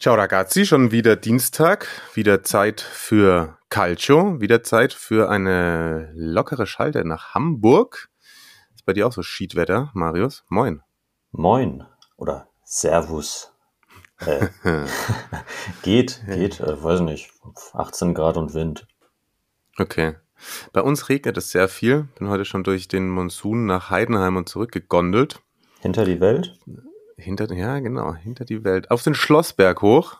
Ciao ragazzi, schon wieder Dienstag, wieder Zeit für Calcio, wieder Zeit für eine lockere Schalte nach Hamburg. Ist bei dir auch so Schiedwetter, Marius? Moin. Moin oder Servus. Äh, geht, geht, äh, weiß nicht, 18 Grad und Wind. Okay. Bei uns regnet es sehr viel. Bin heute schon durch den Monsun nach Heidenheim und zurückgegondelt. Hinter die Welt? Hinter, ja, genau, hinter die Welt. Auf den Schlossberg hoch.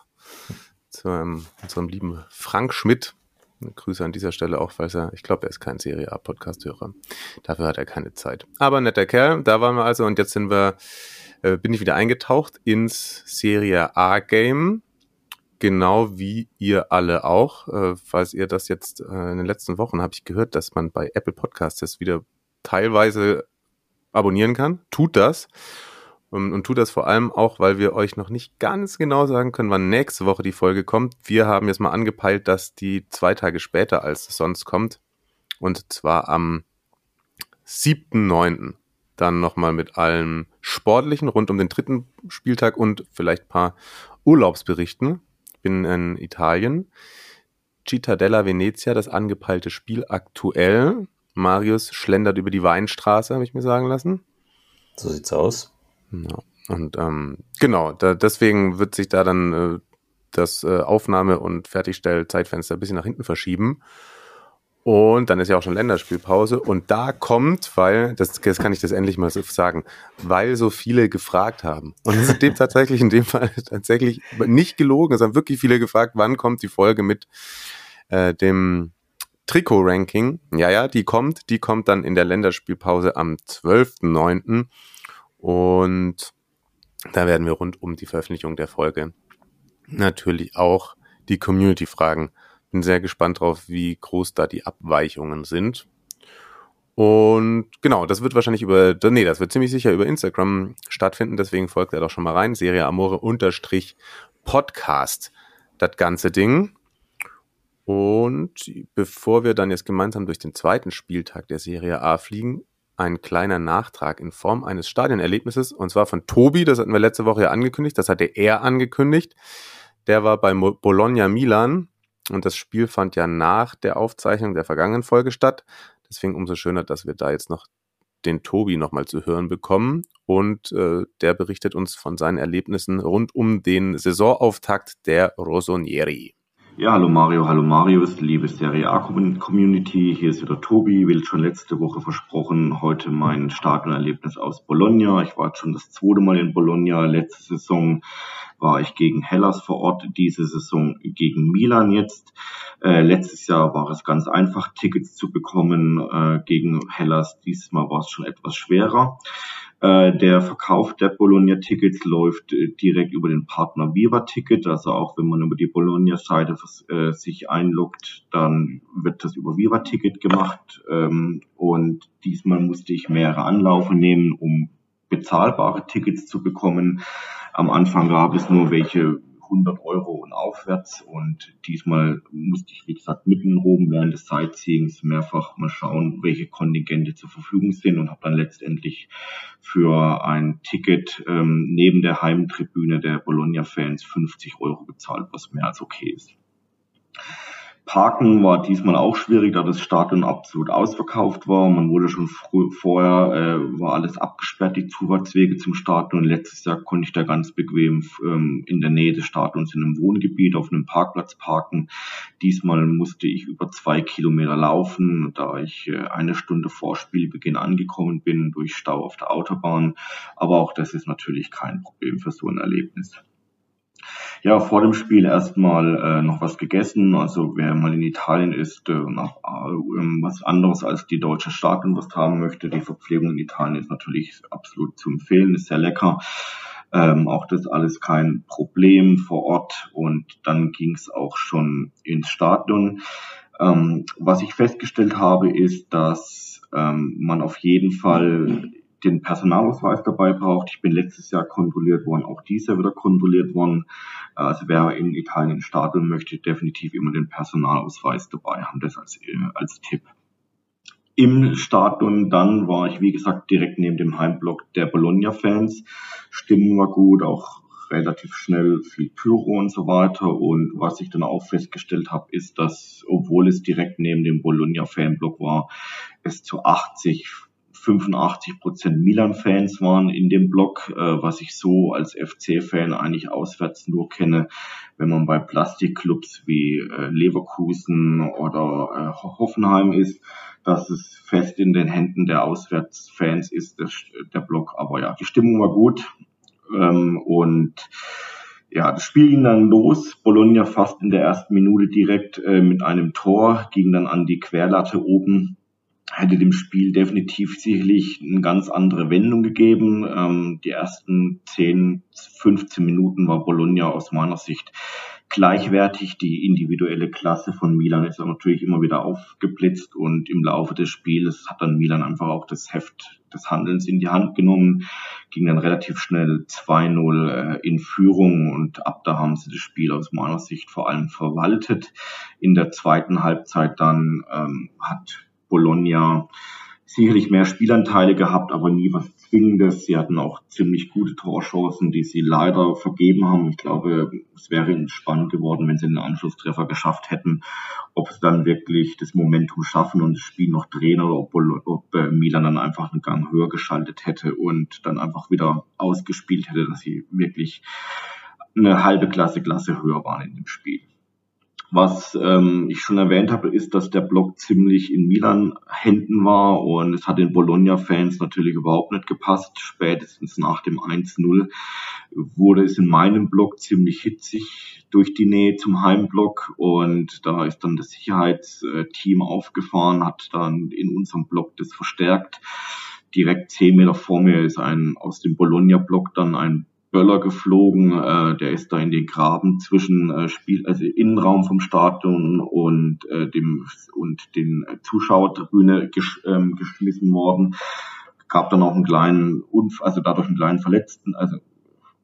Zu ähm, unserem lieben Frank Schmidt. Grüße an dieser Stelle auch, falls er, ich glaube, er ist kein Serie A-Podcast-Hörer. Dafür hat er keine Zeit. Aber netter Kerl, da waren wir also und jetzt sind wir, äh, bin ich wieder eingetaucht ins Serie A-Game. Genau wie ihr alle auch. Äh, falls ihr das jetzt äh, in den letzten Wochen habe ich gehört, dass man bei Apple Podcasts das wieder teilweise abonnieren kann. Tut das. Und, und tut das vor allem auch, weil wir euch noch nicht ganz genau sagen können, wann nächste Woche die Folge kommt. Wir haben jetzt mal angepeilt, dass die zwei Tage später als sonst kommt. Und zwar am 7.9. Dann nochmal mit allem Sportlichen rund um den dritten Spieltag und vielleicht ein paar Urlaubsberichten. Ich bin in Italien. Cittadella Venezia, das angepeilte Spiel aktuell. Marius schlendert über die Weinstraße, habe ich mir sagen lassen. So sieht's aus. Ja. Und ähm, genau, da, deswegen wird sich da dann äh, das äh, Aufnahme- und Fertigstell-Zeitfenster ein bisschen nach hinten verschieben. Und dann ist ja auch schon Länderspielpause. Und da kommt, weil, das, das kann ich das endlich mal so sagen, weil so viele gefragt haben. Und es ist dem tatsächlich in dem Fall tatsächlich nicht gelogen. Es haben wirklich viele gefragt, wann kommt die Folge mit äh, dem Trikot-Ranking. Ja, ja, die kommt. Die kommt dann in der Länderspielpause am 12.09. Und da werden wir rund um die Veröffentlichung der Folge natürlich auch die Community fragen. Bin sehr gespannt drauf, wie groß da die Abweichungen sind. Und genau, das wird wahrscheinlich über, nee, das wird ziemlich sicher über Instagram stattfinden, deswegen folgt er doch schon mal rein. Serie Amore unterstrich Podcast, das ganze Ding. Und bevor wir dann jetzt gemeinsam durch den zweiten Spieltag der Serie A fliegen, ein kleiner Nachtrag in Form eines Stadionerlebnisses und zwar von Tobi, das hatten wir letzte Woche ja angekündigt, das hatte er angekündigt. Der war bei Bologna Milan und das Spiel fand ja nach der Aufzeichnung der vergangenen Folge statt. Deswegen umso schöner, dass wir da jetzt noch den Tobi nochmal zu hören bekommen und äh, der berichtet uns von seinen Erlebnissen rund um den Saisonauftakt der Rosonieri. Ja, hallo Mario, hallo Marius, liebe Serie A Community, hier ist wieder Tobi, wie schon letzte Woche versprochen, heute mein Stadionerlebnis aus Bologna. Ich war jetzt schon das zweite Mal in Bologna. Letzte Saison war ich gegen Hellas vor Ort, diese Saison gegen Milan jetzt. Äh, letztes Jahr war es ganz einfach, Tickets zu bekommen äh, gegen Hellas. Dieses Mal war es schon etwas schwerer. Äh, der Verkauf der Bologna-Tickets läuft äh, direkt über den Partner Viva Ticket. Also auch wenn man über die Bologna-Seite äh, sich einloggt, dann wird das über Viva Ticket gemacht. Ähm, und diesmal musste ich mehrere Anlaufe nehmen, um bezahlbare Tickets zu bekommen. Am Anfang gab es nur welche 100 Euro und aufwärts. Und diesmal musste ich, wie gesagt, mitten rum während des Sightseeings mehrfach mal schauen, welche Kontingente zur Verfügung sind und habe dann letztendlich für ein Ticket ähm, neben der Heimtribüne der Bologna-Fans 50 Euro bezahlt, was mehr als okay ist. Parken war diesmal auch schwierig, da das Stadion absolut ausverkauft war. Man wurde schon vorher, äh, war alles abgesperrt, die Zufahrtswege zum Stadion. Letztes Jahr konnte ich da ganz bequem ähm, in der Nähe des Stadions in einem Wohngebiet auf einem Parkplatz parken. Diesmal musste ich über zwei Kilometer laufen, da ich äh, eine Stunde vor Spielbeginn angekommen bin durch Stau auf der Autobahn. Aber auch das ist natürlich kein Problem für so ein Erlebnis. Ja, vor dem Spiel erstmal äh, noch was gegessen. Also wer mal in Italien ist, äh, noch äh, was anderes als die deutsche Staatenwurst haben möchte. Die Verpflegung in Italien ist natürlich absolut zu empfehlen, ist sehr lecker. Ähm, auch das alles kein Problem vor Ort und dann ging es auch schon ins Stadion. Ähm, was ich festgestellt habe, ist, dass ähm, man auf jeden Fall den Personalausweis dabei braucht. Ich bin letztes Jahr kontrolliert worden, auch dieses Jahr wieder kontrolliert worden. Also wer in Italien starten möchte, definitiv immer den Personalausweis dabei haben. Das als, äh, als Tipp. Im Stadion dann war ich, wie gesagt, direkt neben dem Heimblock der Bologna-Fans. Stimmung war gut, auch relativ schnell viel Pyro und so weiter. Und was ich dann auch festgestellt habe, ist, dass, obwohl es direkt neben dem Bologna-Fanblock war, es zu 80 85 Prozent Milan-Fans waren in dem Block, äh, was ich so als FC-Fan eigentlich auswärts nur kenne, wenn man bei Plastikclubs wie äh, Leverkusen oder äh, Hoffenheim ist, dass es fest in den Händen der Auswärtsfans ist, der, Block. Aber ja, die Stimmung war gut ähm, und ja, das Spiel ging dann los. Bologna fast in der ersten Minute direkt mit einem Tor, ging dann an die Querlatte oben hätte dem Spiel definitiv sicherlich eine ganz andere Wendung gegeben. Ähm, die ersten 10, 15 Minuten war Bologna aus meiner Sicht gleichwertig. Die individuelle Klasse von Milan ist natürlich immer wieder aufgeblitzt und im Laufe des Spiels hat dann Milan einfach auch das Heft des Handelns in die Hand genommen, ging dann relativ schnell 2-0 äh, in Führung und ab da haben sie das Spiel aus meiner Sicht vor allem verwaltet. In der zweiten Halbzeit dann ähm, hat Bologna sicherlich mehr Spielanteile gehabt, aber nie was Zwingendes. Sie hatten auch ziemlich gute Torchancen, die sie leider vergeben haben. Ich glaube, es wäre spannend geworden, wenn sie einen Anschlusstreffer geschafft hätten, ob sie dann wirklich das Momentum schaffen und das Spiel noch drehen oder ob, ob äh, Milan dann einfach einen Gang höher geschaltet hätte und dann einfach wieder ausgespielt hätte, dass sie wirklich eine halbe Klasse, Klasse höher waren in dem Spiel. Was ähm, ich schon erwähnt habe, ist, dass der Block ziemlich in Milan Händen war und es hat den Bologna-Fans natürlich überhaupt nicht gepasst. Spätestens nach dem 1-0 wurde es in meinem Block ziemlich hitzig durch die Nähe zum Heimblock und da ist dann das Sicherheitsteam aufgefahren, hat dann in unserem Block das verstärkt. Direkt zehn Meter vor mir ist ein aus dem Bologna-Block dann ein Böller geflogen, äh, der ist da in den Graben zwischen äh, Spiel, also Innenraum vom Stadion und äh, dem und den Zuschauertribüne gesch, ähm, geschmissen worden. Gab dann auch einen kleinen Unfall, also dadurch einen kleinen Verletzten, also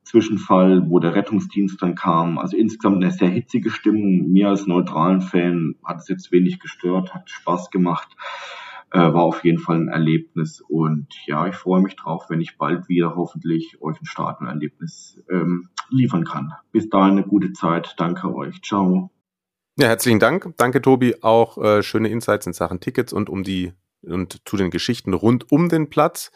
Zwischenfall, wo der Rettungsdienst dann kam. Also insgesamt eine sehr hitzige Stimmung. Mir als neutralen Fan hat es jetzt wenig gestört, hat Spaß gemacht war auf jeden Fall ein Erlebnis. Und ja, ich freue mich drauf, wenn ich bald wieder hoffentlich euch ein Startenerlebnis ähm, liefern kann. Bis dahin eine gute Zeit. Danke euch. Ciao. Ja, herzlichen Dank. Danke, Tobi. Auch äh, schöne Insights in Sachen Tickets und um die und zu den Geschichten rund um den Platz.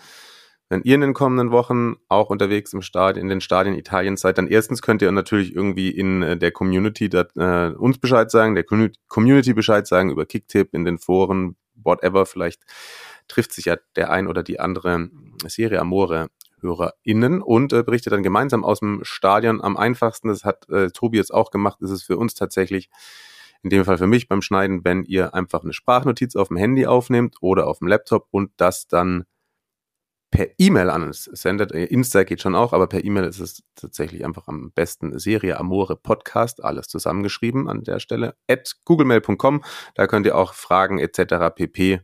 Wenn ihr in den kommenden Wochen auch unterwegs im Stadion, in den Stadien Italiens seid, dann erstens könnt ihr natürlich irgendwie in äh, der Community dat, äh, uns Bescheid sagen, der Community Bescheid sagen über Kicktip in den Foren, whatever, vielleicht trifft sich ja der ein oder die andere Serie Amore HörerInnen und äh, berichtet dann gemeinsam aus dem Stadion. Am einfachsten, das hat äh, Tobi jetzt auch gemacht, ist es für uns tatsächlich, in dem Fall für mich beim Schneiden, wenn ihr einfach eine Sprachnotiz auf dem Handy aufnehmt oder auf dem Laptop und das dann per E-Mail an uns sendet. Äh, Insta geht schon auch, aber per E-Mail ist es tatsächlich einfach am besten. Serie Amore Podcast, alles zusammengeschrieben an der Stelle. At googlemail.com, da könnt ihr auch Fragen etc. pp.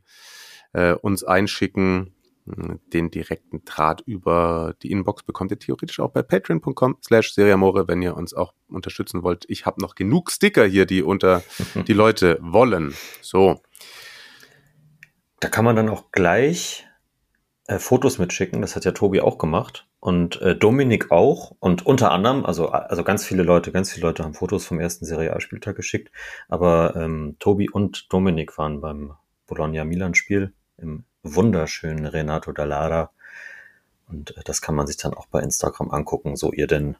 Äh, uns einschicken. Den direkten Draht über die Inbox bekommt ihr theoretisch auch bei patreon.com slash seriamore, wenn ihr uns auch unterstützen wollt. Ich habe noch genug Sticker hier, die unter die Leute wollen. So. Da kann man dann auch gleich äh, Fotos mitschicken. Das hat ja Tobi auch gemacht und äh, Dominik auch. Und unter anderem, also, also ganz viele Leute, ganz viele Leute haben Fotos vom ersten Serie A-Spieltag geschickt. Aber ähm, Tobi und Dominik waren beim Bologna-Milan-Spiel im wunderschönen Renato Dallara. Und äh, das kann man sich dann auch bei Instagram angucken, so ihr denn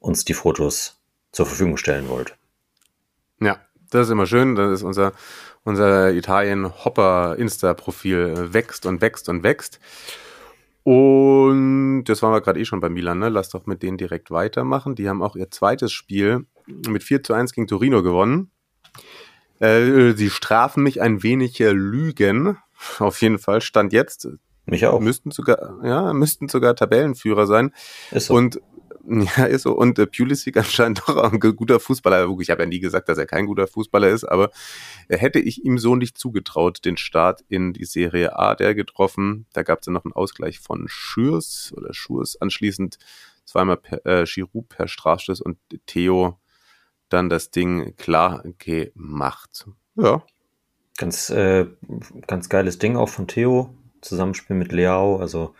uns die Fotos zur Verfügung stellen wollt. Ja, das ist immer schön. Das ist unser unser Italien-Hopper-Insta-Profil äh, wächst und wächst und wächst. Und das waren wir gerade eh schon bei Milan, ne? Lass doch mit denen direkt weitermachen. Die haben auch ihr zweites Spiel mit 4 zu 1 gegen Torino gewonnen. Äh, sie strafen mich ein wenig äh, Lügen. Auf jeden Fall stand jetzt Mich auch. Müssten sogar, ja, müssten sogar Tabellenführer sein. Ist so. Und ja, ist so. Und äh, Pulisic anscheinend doch auch ein guter Fußballer. Ich habe ja nie gesagt, dass er kein guter Fußballer ist, aber äh, hätte ich ihm so nicht zugetraut, den Start in die Serie A der getroffen. Da gab es ja noch einen Ausgleich von Schürs oder Schurs. Anschließend zweimal per, äh, Giroud per Strafstoß und Theo dann das Ding klar gemacht. Ja. Ganz, äh, ganz geiles Ding auch von Theo. Zusammenspiel mit Leao, also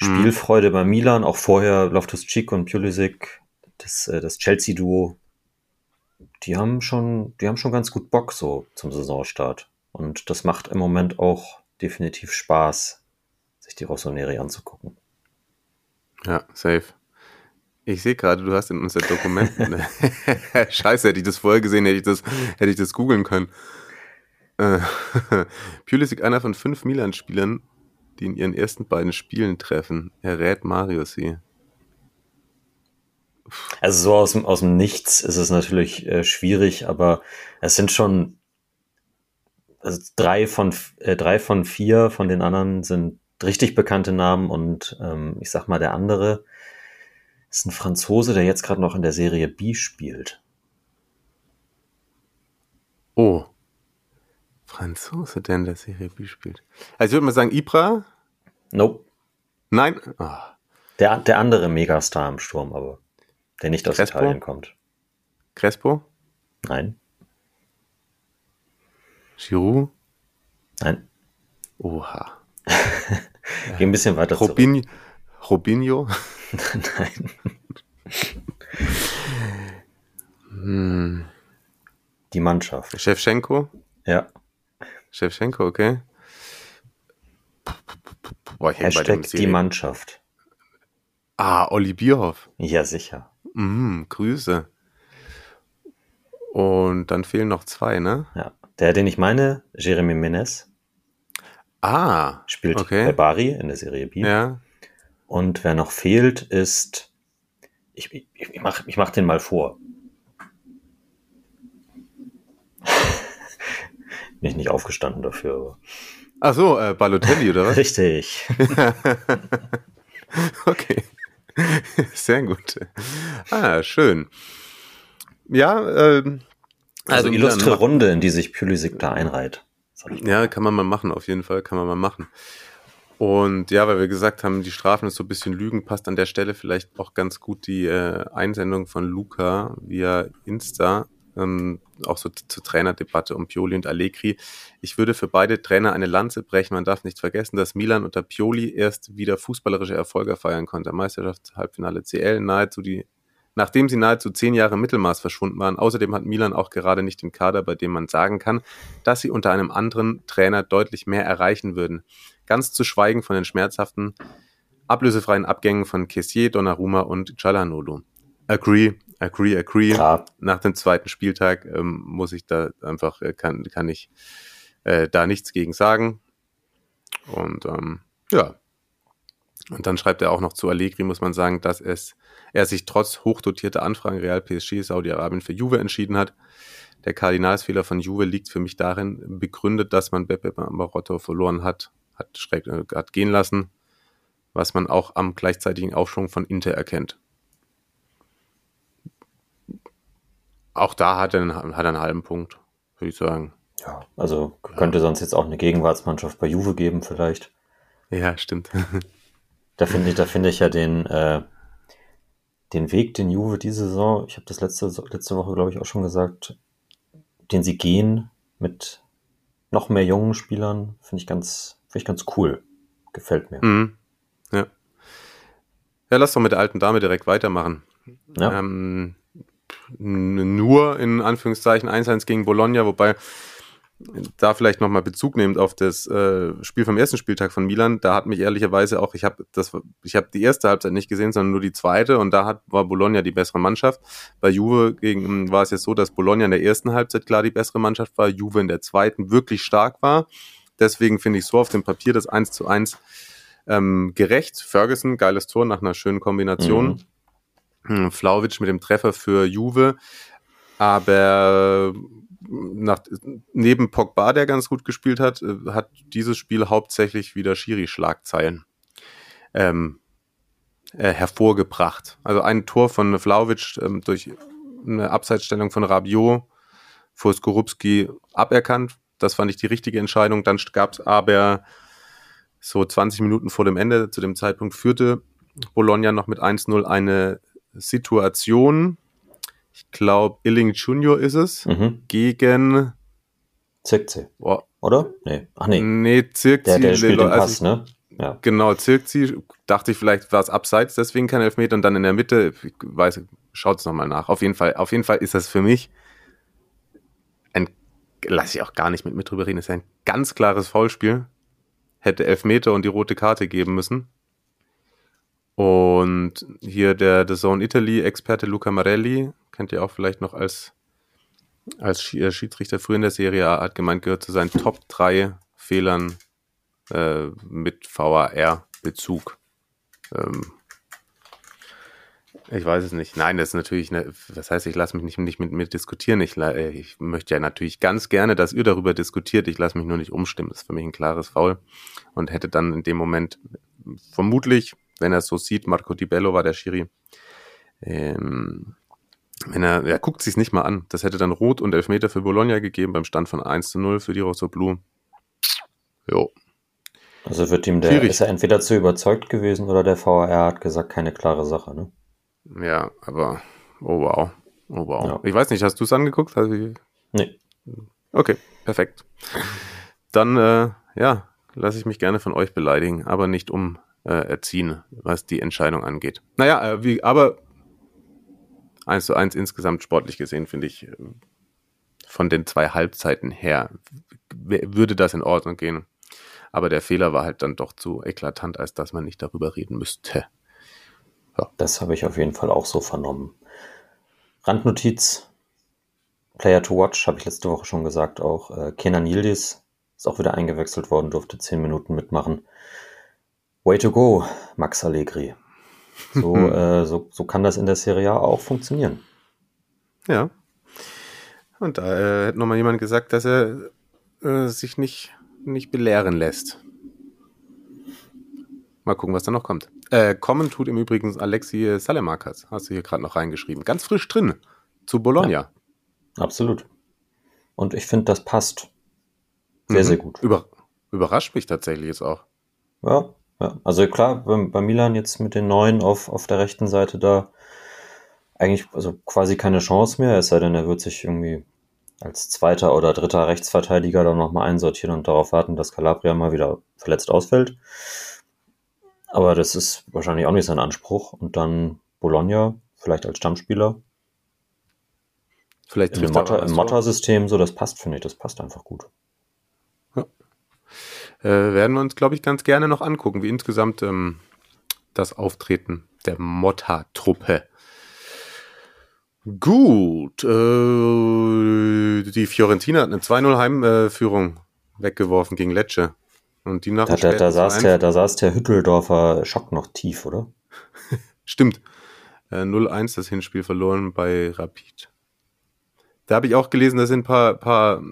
Spielfreude bei Milan, auch vorher Loftus-Cheek und Pulisic, das, äh, das Chelsea-Duo, die haben schon, die haben schon ganz gut Bock so zum Saisonstart. Und das macht im Moment auch definitiv Spaß, sich die Rossoneri anzugucken. Ja, safe. Ich sehe gerade, du hast in unseren Dokumenten. Scheiße, hätte ich das vorher gesehen, hätte ich das, hätte ich das googeln können. Äh, Pulisic, einer von fünf Milan-Spielern, die in ihren ersten beiden Spielen treffen. Er rät Mario sie. Also so aus dem, aus dem Nichts ist es natürlich äh, schwierig, aber es sind schon also drei von äh, drei von vier von den anderen sind richtig bekannte Namen und ähm, ich sag mal der andere ist ein Franzose, der jetzt gerade noch in der Serie B spielt. Oh. Franzose, der in der Serie B spielt. Also ich würde mal sagen, Ibra? Nope. Nein? Ah. Der, der andere Megastar im Sturm, aber der nicht aus Crespo? Italien kommt. Crespo? Nein, Giroud? nein. Oha. Geh ein bisschen weiter zurück. Robin, Robinho? Nein. Hm. Die Mannschaft. Shevchenko? Ja. Shevchenko, okay. Boah, Hashtag die Mannschaft. Ah, Olli Bierhoff. Ja, sicher. Mhm, Grüße. Und dann fehlen noch zwei, ne? Ja. Der, den ich meine, Jeremy Menez, Ah, spielt Okay. bei Bari in der Serie B. ja. Und wer noch fehlt, ist. Ich, ich, ich mache ich mach den mal vor. Bin ich nicht aufgestanden dafür. Ach so, äh, Balotelli oder was? Richtig. Okay. Sehr gut. Ah, schön. Ja, ähm, Also, Milan illustre Runde, in die sich Pulisic da einreiht. Ja, kann man mal machen, auf jeden Fall kann man mal machen. Und ja, weil wir gesagt haben, die Strafen ist so ein bisschen Lügen, passt an der Stelle vielleicht auch ganz gut die äh, Einsendung von Luca via Insta, ähm, auch so zur Trainerdebatte um Pioli und Allegri. Ich würde für beide Trainer eine Lanze brechen. Man darf nicht vergessen, dass Milan unter Pioli erst wieder fußballerische Erfolge feiern konnte. Meisterschaft, Halbfinale CL, nahezu die, nachdem sie nahezu zehn Jahre Mittelmaß verschwunden waren. Außerdem hat Milan auch gerade nicht den Kader, bei dem man sagen kann, dass sie unter einem anderen Trainer deutlich mehr erreichen würden. Ganz zu schweigen von den schmerzhaften ablösefreien Abgängen von Kessier, Donnarumma und Cialanoglu. Agree, agree, agree. Klar. Nach dem zweiten Spieltag ähm, muss ich da einfach, äh, kann, kann ich äh, da nichts gegen sagen. Und ähm, ja. Und dann schreibt er auch noch zu Allegri, muss man sagen, dass es, er sich trotz hochdotierter Anfragen Real PSG Saudi-Arabien für Juve entschieden hat. Der Kardinalsfehler von Juve liegt für mich darin begründet, dass man Beppe Marotto verloren hat, hat, schräg, äh, hat gehen lassen, was man auch am gleichzeitigen Aufschwung von Inter erkennt. Auch da hat er, einen, hat er einen halben Punkt, würde ich sagen. Ja, also könnte sonst jetzt auch eine Gegenwartsmannschaft bei Juve geben, vielleicht. Ja, stimmt. Da finde ich, da finde ich ja den, äh, den Weg, den Juve diese Saison, ich habe das letzte, letzte Woche, glaube ich, auch schon gesagt, den sie gehen mit noch mehr jungen Spielern, finde ich ganz, finde ich ganz cool. Gefällt mir. Mhm. Ja. Ja, lass doch mit der alten Dame direkt weitermachen. Ja. Ähm, nur in Anführungszeichen 1-1 gegen Bologna, wobei da vielleicht nochmal Bezug nehmend auf das äh, Spiel vom ersten Spieltag von Milan, da hat mich ehrlicherweise auch, ich habe das, die erste Halbzeit nicht gesehen, sondern nur die zweite und da hat, war Bologna die bessere Mannschaft. Bei Juve gegen, war es jetzt so, dass Bologna in der ersten Halbzeit klar die bessere Mannschaft war, Juve in der zweiten wirklich stark war. Deswegen finde ich so auf dem Papier das 1 zu 1 ähm, gerecht. Ferguson, geiles Tor nach einer schönen Kombination. Hm, Flauwitsch mit dem Treffer für Juve. Aber nach, neben Pogba, der ganz gut gespielt hat, äh, hat dieses Spiel hauptsächlich wieder Schiri-Schlagzeilen ähm, äh, hervorgebracht. Also ein Tor von Vlaovic ähm, durch eine Abseitsstellung von Rabiot vor Skorupski aberkannt. Das fand ich die richtige Entscheidung. Dann gab es aber so 20 Minuten vor dem Ende, zu dem Zeitpunkt führte Bologna noch mit 1-0 eine Situation, ich glaube, Illing Junior ist es, Mhm. gegen. Zirkzee, Boah, oder? Nee. Ach nee. nee, Zirkzee. Der, der spielt den also Pass, ich- ne? Ja. Genau, Zirkzee, dachte ich, vielleicht war es abseits, deswegen kein Elfmeter und dann in der Mitte, ich weiß, schaut es nochmal nach. Auf jeden Fall, auf jeden Fall ist das für mich ein, lass ich auch gar nicht mit mir drüber reden, ist ein ganz klares Foulspiel. Hätte Elfmeter und die rote Karte geben müssen. Und hier der The Zone Italy-Experte Luca Marelli, kennt ihr auch vielleicht noch als, als äh, Schiedsrichter früher in der Serie hat gemeint, gehört zu seinen Top 3 Fehlern äh, mit VAR-Bezug. Ähm, ich weiß es nicht. Nein, das ist natürlich, eine, das heißt, ich lasse mich nicht, nicht mit mir diskutieren. Ich, äh, ich möchte ja natürlich ganz gerne, dass ihr darüber diskutiert. Ich lasse mich nur nicht umstimmen. Das ist für mich ein klares Foul. Und hätte dann in dem Moment vermutlich, wenn er es so sieht, Marco Di Bello war der Schiri, ähm, wenn er, er guckt sich's nicht mal an. Das hätte dann Rot und Elfmeter für Bologna gegeben beim Stand von 1 zu 0 für die Rosso Blue. Jo. Also wird ihm der, Schwierig. ist er entweder zu überzeugt gewesen oder der VAR hat gesagt, keine klare Sache, ne? Ja, aber, oh wow. Oh wow. Ja. Ich weiß nicht, hast du es angeguckt? Also, Nee. okay, perfekt. Dann, äh, ja, lasse ich mich gerne von euch beleidigen, aber nicht um äh, erziehen, was die Entscheidung angeht. Naja, äh, wie, aber eins zu eins insgesamt sportlich gesehen, finde ich, äh, von den zwei Halbzeiten her würde das in Ordnung gehen. Aber der Fehler war halt dann doch zu eklatant, als dass man nicht darüber reden müsste. Das habe ich auf jeden Fall auch so vernommen. Randnotiz, Player to Watch, habe ich letzte Woche schon gesagt auch. Äh, Kenan Yildiz ist auch wieder eingewechselt worden, durfte zehn Minuten mitmachen. Way to go, Max Allegri. So, äh, so, so kann das in der Serie A auch funktionieren. Ja. Und da äh, hat nochmal jemand gesagt, dass er äh, sich nicht, nicht belehren lässt. Mal gucken, was da noch kommt. Äh, kommen tut im Übrigen Alexi Salemakas, hast du hier gerade noch reingeschrieben. Ganz frisch drin. Zu Bologna. Absolut. Und ich finde, das passt sehr, Mhm. sehr gut. Über, überrascht mich tatsächlich jetzt auch. Ja, ja. Also klar, bei, bei Milan jetzt mit den Neuen auf, auf der rechten Seite da eigentlich also quasi keine Chance mehr, es sei denn, er wird sich irgendwie als zweiter oder dritter Rechtsverteidiger dann nochmal einsortieren und darauf warten, dass Calabria mal wieder verletzt ausfällt. Aber das ist wahrscheinlich auch nicht sein Anspruch. Und dann Bologna, vielleicht als Stammspieler. Vielleicht Im. Motta-System, so das passt, finde ich, das passt einfach gut. Äh, werden wir uns, glaube ich, ganz gerne noch angucken, wie insgesamt ähm, das Auftreten der Motta-Truppe. Gut, äh, die Fiorentina hat eine 2-0 Heimführung weggeworfen gegen Lecce. Und die nach Da, da, da, saß 2-1 der, da saß der Hütteldorfer Schock noch tief, oder? Stimmt. Äh, 0-1 das Hinspiel verloren bei Rapid. Da habe ich auch gelesen, da sind ein paar, paar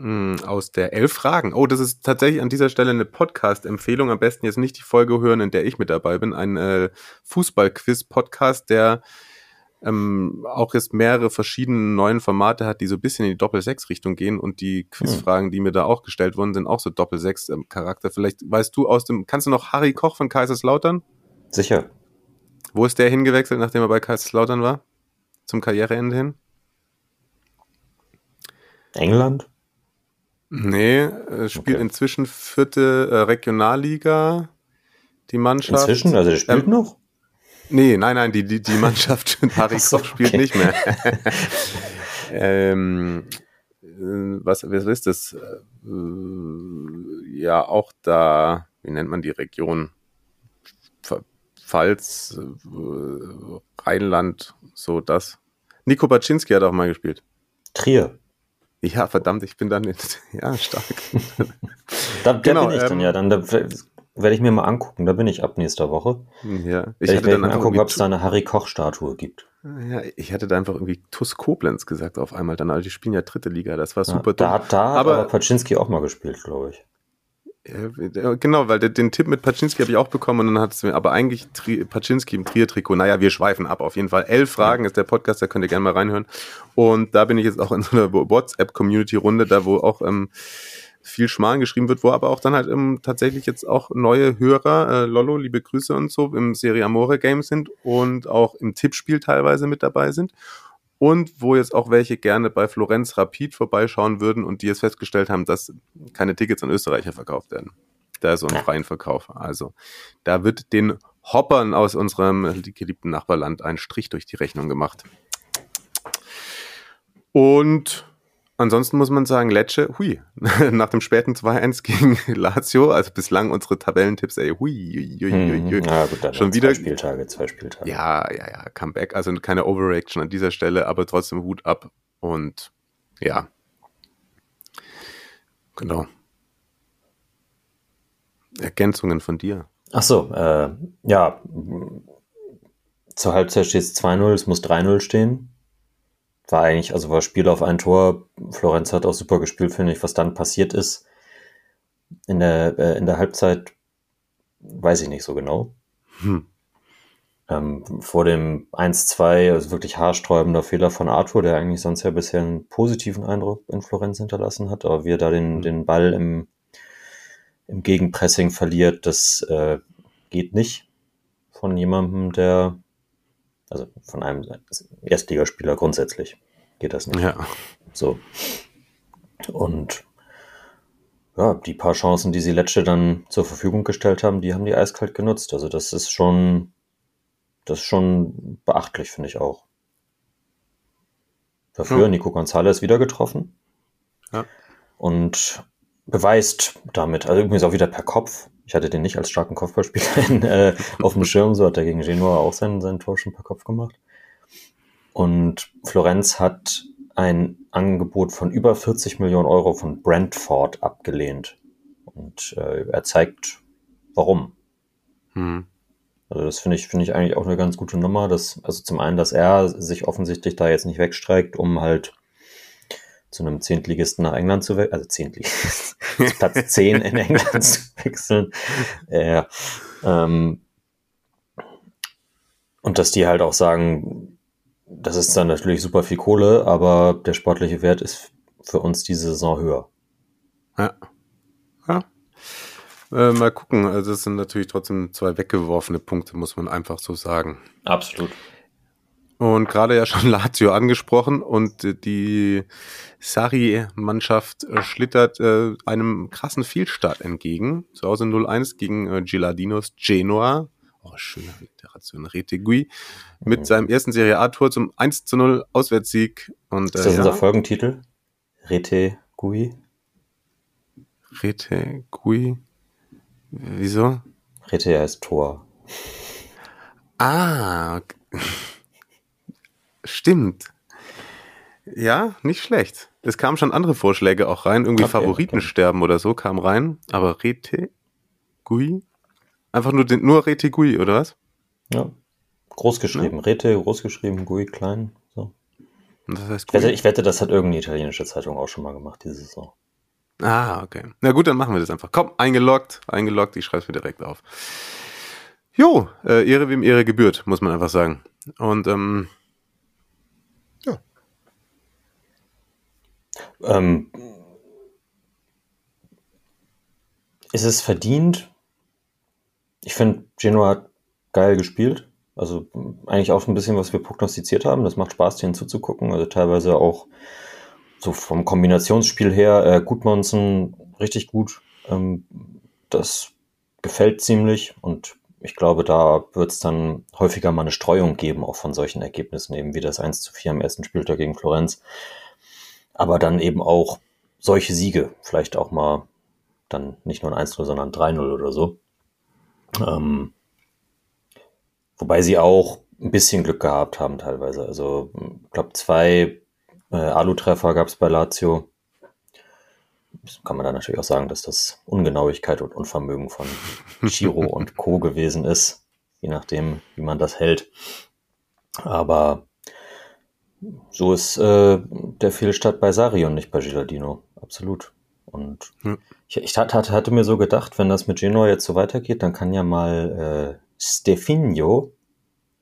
aus der elf Fragen. Oh, das ist tatsächlich an dieser Stelle eine Podcast-Empfehlung. Am besten jetzt nicht die Folge hören, in der ich mit dabei bin. Ein äh, Fußball-Quiz-Podcast, der ähm, auch jetzt mehrere verschiedene neuen Formate hat, die so ein bisschen in die Doppel-6-Richtung gehen und die Quizfragen, die mir da auch gestellt wurden, sind auch so Doppel-6-Charakter. Vielleicht weißt du aus dem, kannst du noch Harry Koch von Kaiserslautern? Sicher. Wo ist der hingewechselt, nachdem er bei Kaiserslautern war? Zum Karriereende hin? England? Nee, äh, spielt Okay. inzwischen vierte äh, Regionalliga. Die Mannschaft. Inzwischen? Also der spielt Ähm, noch? Nee, nein, nein, die, die, die Mannschaft Harry so, spielt okay. nicht mehr. ähm, äh, was, was ist das? Ja, auch da, wie nennt man die Region? Pf- Pfalz, Rheinland, so das. Nico Baczynski hat auch mal gespielt. Trier. Ja, verdammt, ich bin dann, in, ja, stark. Da, der Genau, bin ich dann ähm, ja. Dann, da, werde ich mir mal angucken. Da bin ich ab nächster Woche. Ja, ich werde ich mir angucken, ob es da eine Harry Koch-Statue gibt. Ja, ich hatte da einfach irgendwie TUS Koblenz gesagt auf einmal dann, also die spielen ja dritte Liga, das war super ja, Da, da aber, hat aber Paczynski auch mal gespielt, glaube ich. Genau, weil den Tipp mit Paczynski habe ich auch bekommen und dann hat es mir, aber eigentlich Tri Paczynski im Trier-Trikot. Naja, wir schweifen ab auf jeden Fall. Elf Fragen ist der Podcast, da könnt ihr gerne mal reinhören. Und da bin ich jetzt auch in so einer WhatsApp-Community-Runde, da wo auch ähm, viel Schmalen geschrieben wird, wo aber auch dann halt ähm, tatsächlich jetzt auch neue Hörer, äh, Lollo, liebe Grüße und so, im Serie Amore Game sind und auch im Tippspiel teilweise mit dabei sind und wo jetzt auch welche gerne bei Florenz Rapid vorbeischauen würden und die jetzt festgestellt haben, dass keine Tickets an Österreicher verkauft werden. Da ist so ein freien Verkauf. Also da wird den Hoppern aus unserem geliebten Nachbarland ein Strich durch die Rechnung gemacht. Und Ansonsten muss man sagen, Lecce, hui, nach dem späten 2-1 gegen Lazio, also bislang unsere Tabellentipps, ey, hui, hui, hui, hui. Mhm. Ja, gut, dann schon wieder. Zwei Spieltage, zwei Spieltage. Ja, ja, ja, Comeback, also keine Overreaction an dieser Stelle, aber trotzdem Hut ab und ja. Genau. Ergänzungen von dir. Ach so, äh, ja. Zur Halbzeit steht es 2-0, es muss 3-0 stehen war eigentlich, also war Spiel auf ein Tor. Florenz hat auch super gespielt, finde ich. Was dann passiert ist in der, äh, in der Halbzeit, weiß ich nicht so genau. Hm. Ähm, vor dem 1-2, also wirklich haarsträubender Fehler von Arthur, der eigentlich sonst ja bisher einen positiven Eindruck in Florenz hinterlassen hat, aber wie er da den, hm. den Ball im, im Gegenpressing verliert, das äh, geht nicht von jemandem, der also von einem Erstligaspieler grundsätzlich geht das nicht. Ja. So. Und ja, die paar Chancen, die sie letzte dann zur Verfügung gestellt haben, die haben die eiskalt genutzt. Also das ist schon, das ist schon beachtlich, finde ich auch. Dafür ja. Nico Gonzalez wieder getroffen. Ja. Und beweist damit, also übrigens auch wieder per Kopf, ich hatte den nicht als starken Kopfballspieler in, äh, auf dem Schirm, so hat er gegen Genua auch sein, sein Tor schon per Kopf gemacht. Und Florenz hat ein Angebot von über 40 Millionen Euro von Brentford abgelehnt. Und äh, er zeigt, warum. Hm. Also das finde ich, finde ich eigentlich auch eine ganz gute Nummer. Dass, also zum einen, dass er sich offensichtlich da jetzt nicht wegstreikt, um halt zu einem Zehntligisten nach England zu wechseln, also Zehntligisten, Platz 10 in England zu wechseln. Äh, ähm, und dass die halt auch sagen, das ist dann natürlich super viel Kohle, aber der sportliche Wert ist für uns diese Saison höher. Ja. Ja. Äh, mal gucken. Also es sind natürlich trotzdem zwei weggeworfene Punkte, muss man einfach so sagen. Absolut. Und gerade ja schon Lazio angesprochen und die Sari-Mannschaft äh, schlittert äh, einem krassen Fehlstart entgegen. Zu Hause 0-1 gegen äh, Geladinos Genoa. Oh, schöne Alliteration. Retegui. Mit mhm. seinem ersten Serie A-Tor zum 1 0 Auswärtssieg. Und, äh, Ist das ja, unser Folgentitel? Retegui? Retegui? Wieso? Rete heißt Tor. Ah, okay. Stimmt. Ja, nicht schlecht. Es kamen schon andere Vorschläge auch rein. Irgendwie okay, Favoritensterben okay. oder so kam rein. Aber Rete Gui? Einfach nur, den, nur Rete Gui, oder was? Ja. Groß geschrieben. Ja. Rete groß geschrieben, Gui klein. So. Das heißt ich, wette, ich wette, das hat irgendeine italienische Zeitung auch schon mal gemacht, diese Saison. Ah, okay. Na gut, dann machen wir das einfach. Komm, eingeloggt, eingeloggt, ich schreibe es mir direkt auf. Jo, äh, Ehre wem Ehre gebührt, muss man einfach sagen. Und ähm, Ähm, ist es verdient? Ich finde, Genoa hat geil gespielt. Also eigentlich auch ein bisschen, was wir prognostiziert haben. Das macht Spaß, denen zuzugucken. Also teilweise auch so vom Kombinationsspiel her, äh, Gudmonsen richtig gut. Ähm, das gefällt ziemlich und ich glaube, da wird es dann häufiger mal eine Streuung geben, auch von solchen Ergebnissen, eben wie das 1 zu 4 am ersten Spieltag gegen Florenz aber dann eben auch solche Siege, vielleicht auch mal dann nicht nur ein 1-0, sondern 3-0 oder so. Ähm, wobei sie auch ein bisschen Glück gehabt haben teilweise. Also ich glaube, zwei äh, Alu-Treffer gab es bei Lazio. kann man da natürlich auch sagen, dass das Ungenauigkeit und Unvermögen von Chiro und Co. gewesen ist, je nachdem, wie man das hält. Aber so ist äh, der Fehlstart bei Sari und nicht bei Gilardino. Absolut. Und hm. ich, ich hatte, hatte, mir so gedacht, wenn das mit Genoa jetzt so weitergeht, dann kann ja mal äh, Stefino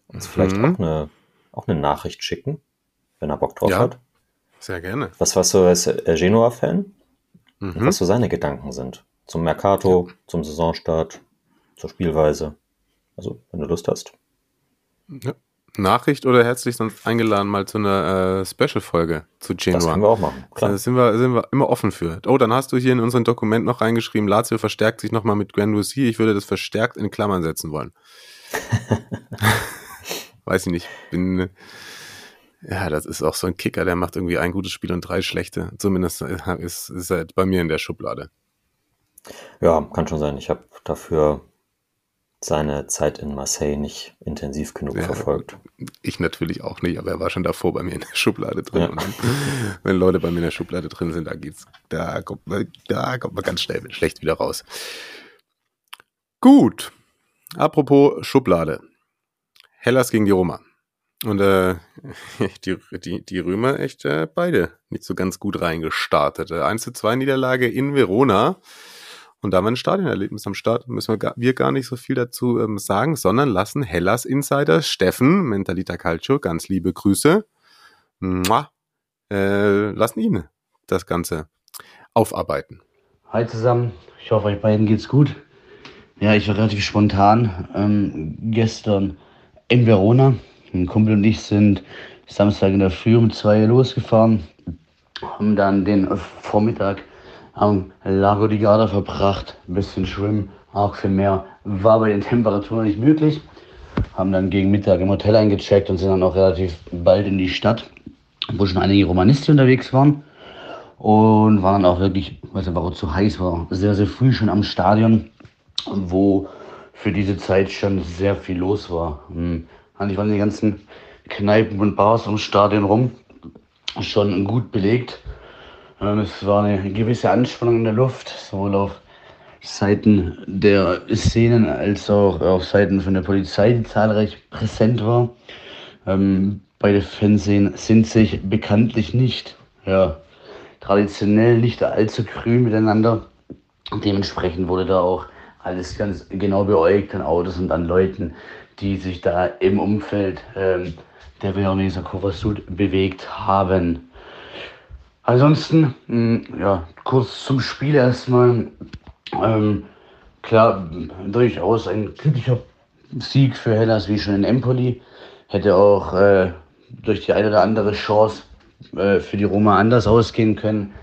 uns mhm. vielleicht auch eine, auch eine Nachricht schicken, wenn er Bock drauf ja, hat. Sehr gerne. Was warst du als äh, Genoa-Fan? Mhm. Was so seine Gedanken sind. Zum Mercato, ja. zum Saisonstart, zur Spielweise. Also, wenn du Lust hast. Ja. Nachricht oder herzlich sonst eingeladen mal zu einer äh, Special-Folge zu Genoa. Das können wir auch machen. Klar. Da sind wir, sind wir immer offen für. Oh, dann hast du hier in unserem Dokument noch reingeschrieben, Lazio verstärkt sich nochmal mit Guendouzi. Ich würde das verstärkt in Klammern setzen wollen. Weiß ich nicht. Bin, ja, das ist auch so ein Kicker, der macht irgendwie ein gutes Spiel und drei schlechte. Zumindest ist, ist er bei mir in der Schublade. Ja, kann schon sein. Ich habe dafür seine Zeit in Marseille nicht intensiv genug ja, verfolgt. Ich natürlich auch nicht, aber er war schon davor bei mir in der Schublade drin. Ja. Und wenn Leute bei mir in der Schublade drin sind, da geht's, da kommt man, da kommt man ganz schnell schlecht wieder raus. Gut. Apropos Schublade. Hellas gegen die Roma. Und äh, die, die, die Römer echt äh, beide nicht so ganz gut reingestartet. 1 zu 2 Niederlage in Verona. Und da war ein Stadionerlebnis am Start. Müssen wir gar, wir gar nicht so viel dazu ähm, sagen, sondern lassen Hellas Insider Steffen, Mentalita Calcio, ganz liebe Grüße, muah, äh, lassen ihn das Ganze aufarbeiten. Hi zusammen, ich hoffe euch beiden geht's gut. Ja, ich war relativ spontan ähm, gestern in Verona. Ein Kumpel und ich sind Samstag in der Früh um zwei losgefahren, haben dann den Vormittag am Lago di Garda verbracht, ein bisschen schwimmen, auch für mehr war bei den Temperaturen nicht möglich. Haben dann gegen Mittag im Hotel eingecheckt und sind dann auch relativ bald in die Stadt, wo schon einige Romanisti unterwegs waren. Und waren auch wirklich, weil es einfach zu heiß war, sehr, sehr früh schon am Stadion, wo für diese Zeit schon sehr viel los war. Hm. Eigentlich waren die ganzen Kneipen und Bars im Stadion rum schon gut belegt. Es war eine gewisse Anspannung in der Luft, sowohl auf Seiten der Szenen als auch auf Seiten von der Polizei, die zahlreich präsent war. Ähm, beide Fernsehen sind sich bekanntlich nicht, ja, traditionell nicht allzu grün miteinander. Dementsprechend wurde da auch alles ganz genau beäugt an Autos und an Leuten, die sich da im Umfeld ähm, der Veroneser Kovasud bewegt haben. Ansonsten, mh, hm, ja, kurz zum Spiel erstmal. Ähm, klar, durchaus ein glücklicher Sieg für Hellas wie schon in Empoli. Hätte auch äh, durch die eine oder andere Chance äh, für die Roma anders ausgehen können.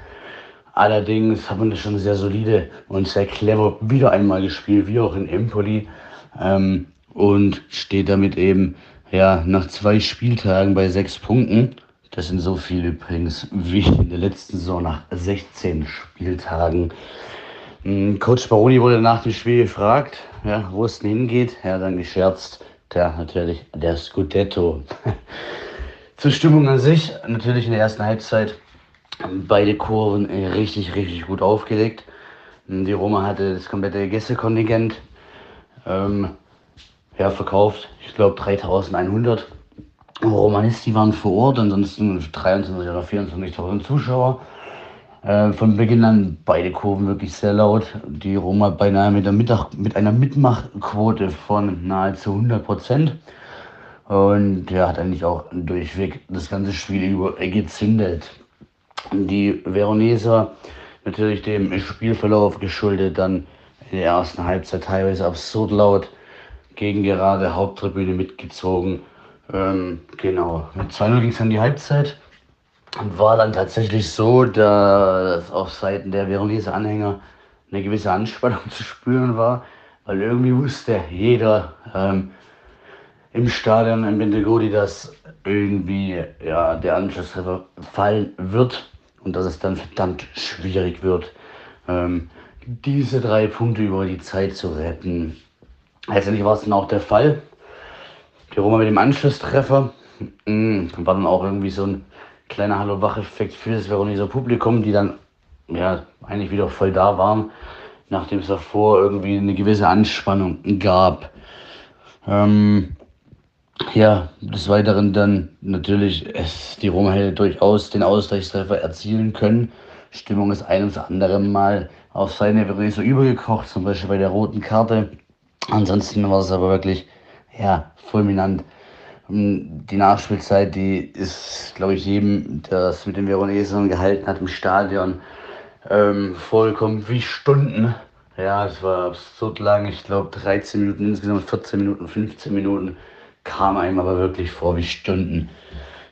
Allerdings haben wir schon sehr solide und sehr clever wieder einmal gespielt, wie auch in Empoli. Ähm, und steht damit eben ja, nach zwei Spieltagen bei sechs Punkten. Das sind so viele übrigens wie in der letzten Saison nach 16 Spieltagen. Hm, Coach Baroni wurde nach dem Spiel gefragt, ja, wo es denn hingeht. Er hat dann gescherzt, der natürlich der Scudetto. Zur Stimmung an sich, natürlich in der ersten Halbzeit beide Kurven richtig, richtig gut aufgelegt. Hm, die Roma hatte das komplette Gästekontingent ähm, ja, verkauft. Ich glaube 3100 Romanisti waren vor Ort, ansonsten 23 oder 24.000 Zuschauer. Äh, von Beginn an beide Kurven wirklich sehr laut. Die Roma beinahe mit, der Mittag, mit einer Mitmachquote von nahezu 100 Prozent. Und ja, hat eigentlich auch durchweg das ganze Spiel über gezündelt. Die Veroneser natürlich dem Spielverlauf geschuldet, dann in der ersten Halbzeit teilweise absurd laut gegen gerade Haupttribüne mitgezogen ähm, genau. Mit 2-0 ging es an die Halbzeit. Und war dann tatsächlich so, dass auf Seiten der Veronese-Anhänger eine gewisse Anspannung zu spüren war, weil irgendwie wusste jeder ähm, im Stadion in Bentegodi, dass irgendwie ja, der Anschlusstreffer fallen wird und dass es dann verdammt schwierig wird, ähm, diese drei Punkte über die Zeit zu retten. Letztendlich war es dann auch der Fall. Die Roma mit dem Anschlusstreffer mh, mm, war dann auch irgendwie so ein kleiner Hallo-Wach-Effekt für das Veroneser Publikum, die dann ja, eigentlich wieder voll da waren, nachdem es davor irgendwie eine gewisse Anspannung gab. Ähm, ja, des Weiteren dann natürlich, es, die Roma hätte durchaus den Ausgleichstreffer erzielen können. Stimmung ist ein und andere Mal auf seine Weise übergekocht, zum Beispiel bei der roten Karte. Ansonsten war es aber wirklich, ja, fulminant. Ähm, die Nachspielzeit, die ist, glaube ich, jedem, der es mit den Veronesern gehalten hat im Stadion, ähm, vollkommen wie Stunden. Ja, es war absurd lang. Ich glaube, 13 Minuten, insgesamt 14 Minuten, 15 Minuten kam einem aber wirklich vor wie Stunden.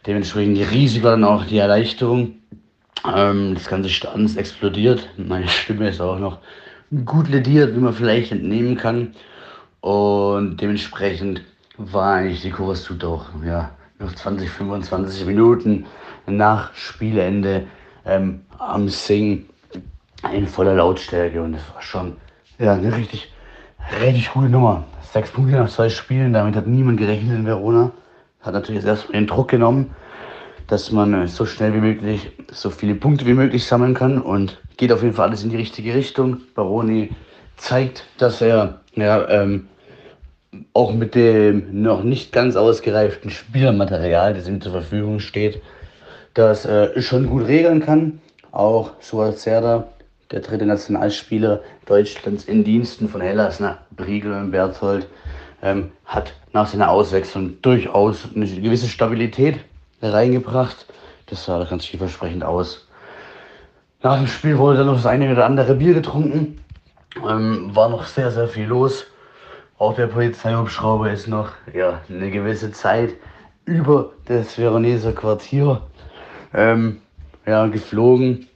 Dementsprechend riesig war dann auch die Erleichterung. Ähm, das ganze Stand ist explodiert. Meine Stimme ist auch noch gut lediert, wie man vielleicht entnehmen kann. Und dementsprechend war eigentlich die Kurve auch, ja, noch 20, 25 Minuten nach Spielende ähm, am Singen in voller Lautstärke und das war schon ja, eine richtig, richtig gute Nummer. Sechs Punkte nach zwei Spielen, damit hat niemand gerechnet in Verona. Hat natürlich erstmal den Druck genommen, dass man so schnell wie möglich so viele Punkte wie möglich sammeln kann und geht auf jeden Fall alles in die richtige Richtung. Baroni zeigt, dass er ja, ähm, auch mit dem noch nicht ganz ausgereiften Spielermaterial, das ihm zur Verfügung steht, das äh, schon gut regeln kann. Auch Suazerda, der dritte Nationalspieler Deutschlands in Diensten von Hellas nach Briegel und Berthold, ähm, hat nach seiner Auswechslung durchaus eine gewisse Stabilität reingebracht. Das sah ganz vielversprechend aus. Nach dem Spiel wurde dann noch das eine oder andere Bier getrunken. Ähm, war noch sehr, sehr viel los. Auch der Polizeihubschrauber ist noch ja, eine gewisse Zeit über das Veroneser Quartier ähm, ja, geflogen.